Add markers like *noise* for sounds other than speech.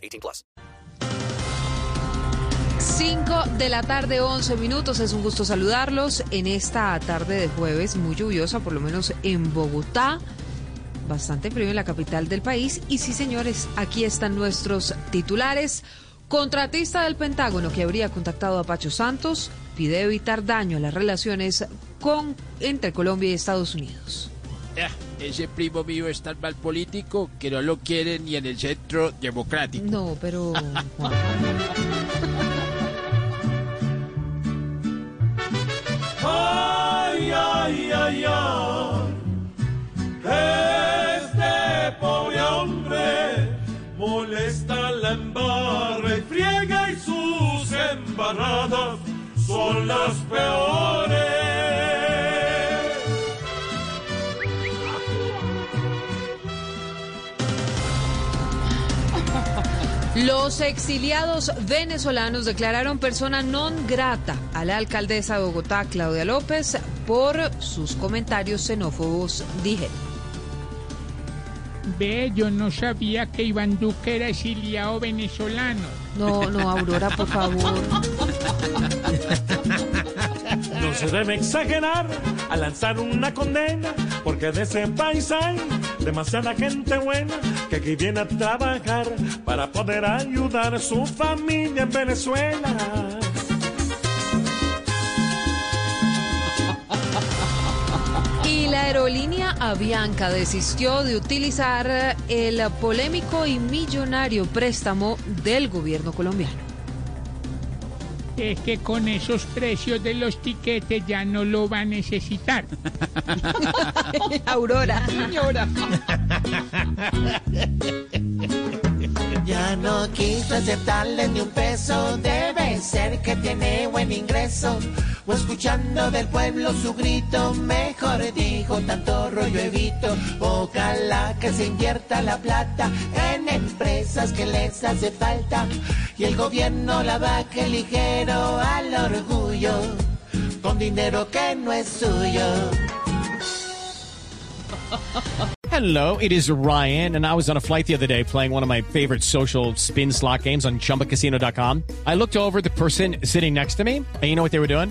18 plus. 5 de la tarde, 11 minutos. Es un gusto saludarlos en esta tarde de jueves muy lluviosa, por lo menos en Bogotá. Bastante frío en la capital del país. Y sí, señores, aquí están nuestros titulares. Contratista del Pentágono que habría contactado a Pacho Santos pide evitar daño a las relaciones con, entre Colombia y Estados Unidos. Ah, ese primo mío es tan mal político que no lo quiere ni en el centro democrático. No, pero... *laughs* Ay, ay, ay, ay. Este pobre hombre molesta la embarra y friega y sus embarradas son las peores. Los exiliados venezolanos declararon persona non grata a la alcaldesa de Bogotá, Claudia López, por sus comentarios xenófobos, dijeron. Ve, yo no sabía que Iván Duque era exiliado venezolano. No, no, Aurora, por favor. *laughs* Se debe exagerar a lanzar una condena, porque de ese país hay demasiada gente buena que aquí viene a trabajar para poder ayudar a su familia en Venezuela. Y la aerolínea Avianca desistió de utilizar el polémico y millonario préstamo del gobierno colombiano. Es que con esos precios de los tiquetes ya no lo va a necesitar. *laughs* Aurora. Ya no quiso aceptarle ni un peso, debe ser que tiene buen ingreso. Escuchando del pueblo su grito, mejor dijo, tanto rollo evito. Ojalá que se invierta la plata en empresas que les hace falta. Y el gobierno la baje ligero al orgullo, con dinero que no es suyo. Hello, it is Ryan, and I was on a flight the other day playing one of my favorite social spin slot games on chumbacasino.com. I looked over the person sitting next to me, and you know what they were doing?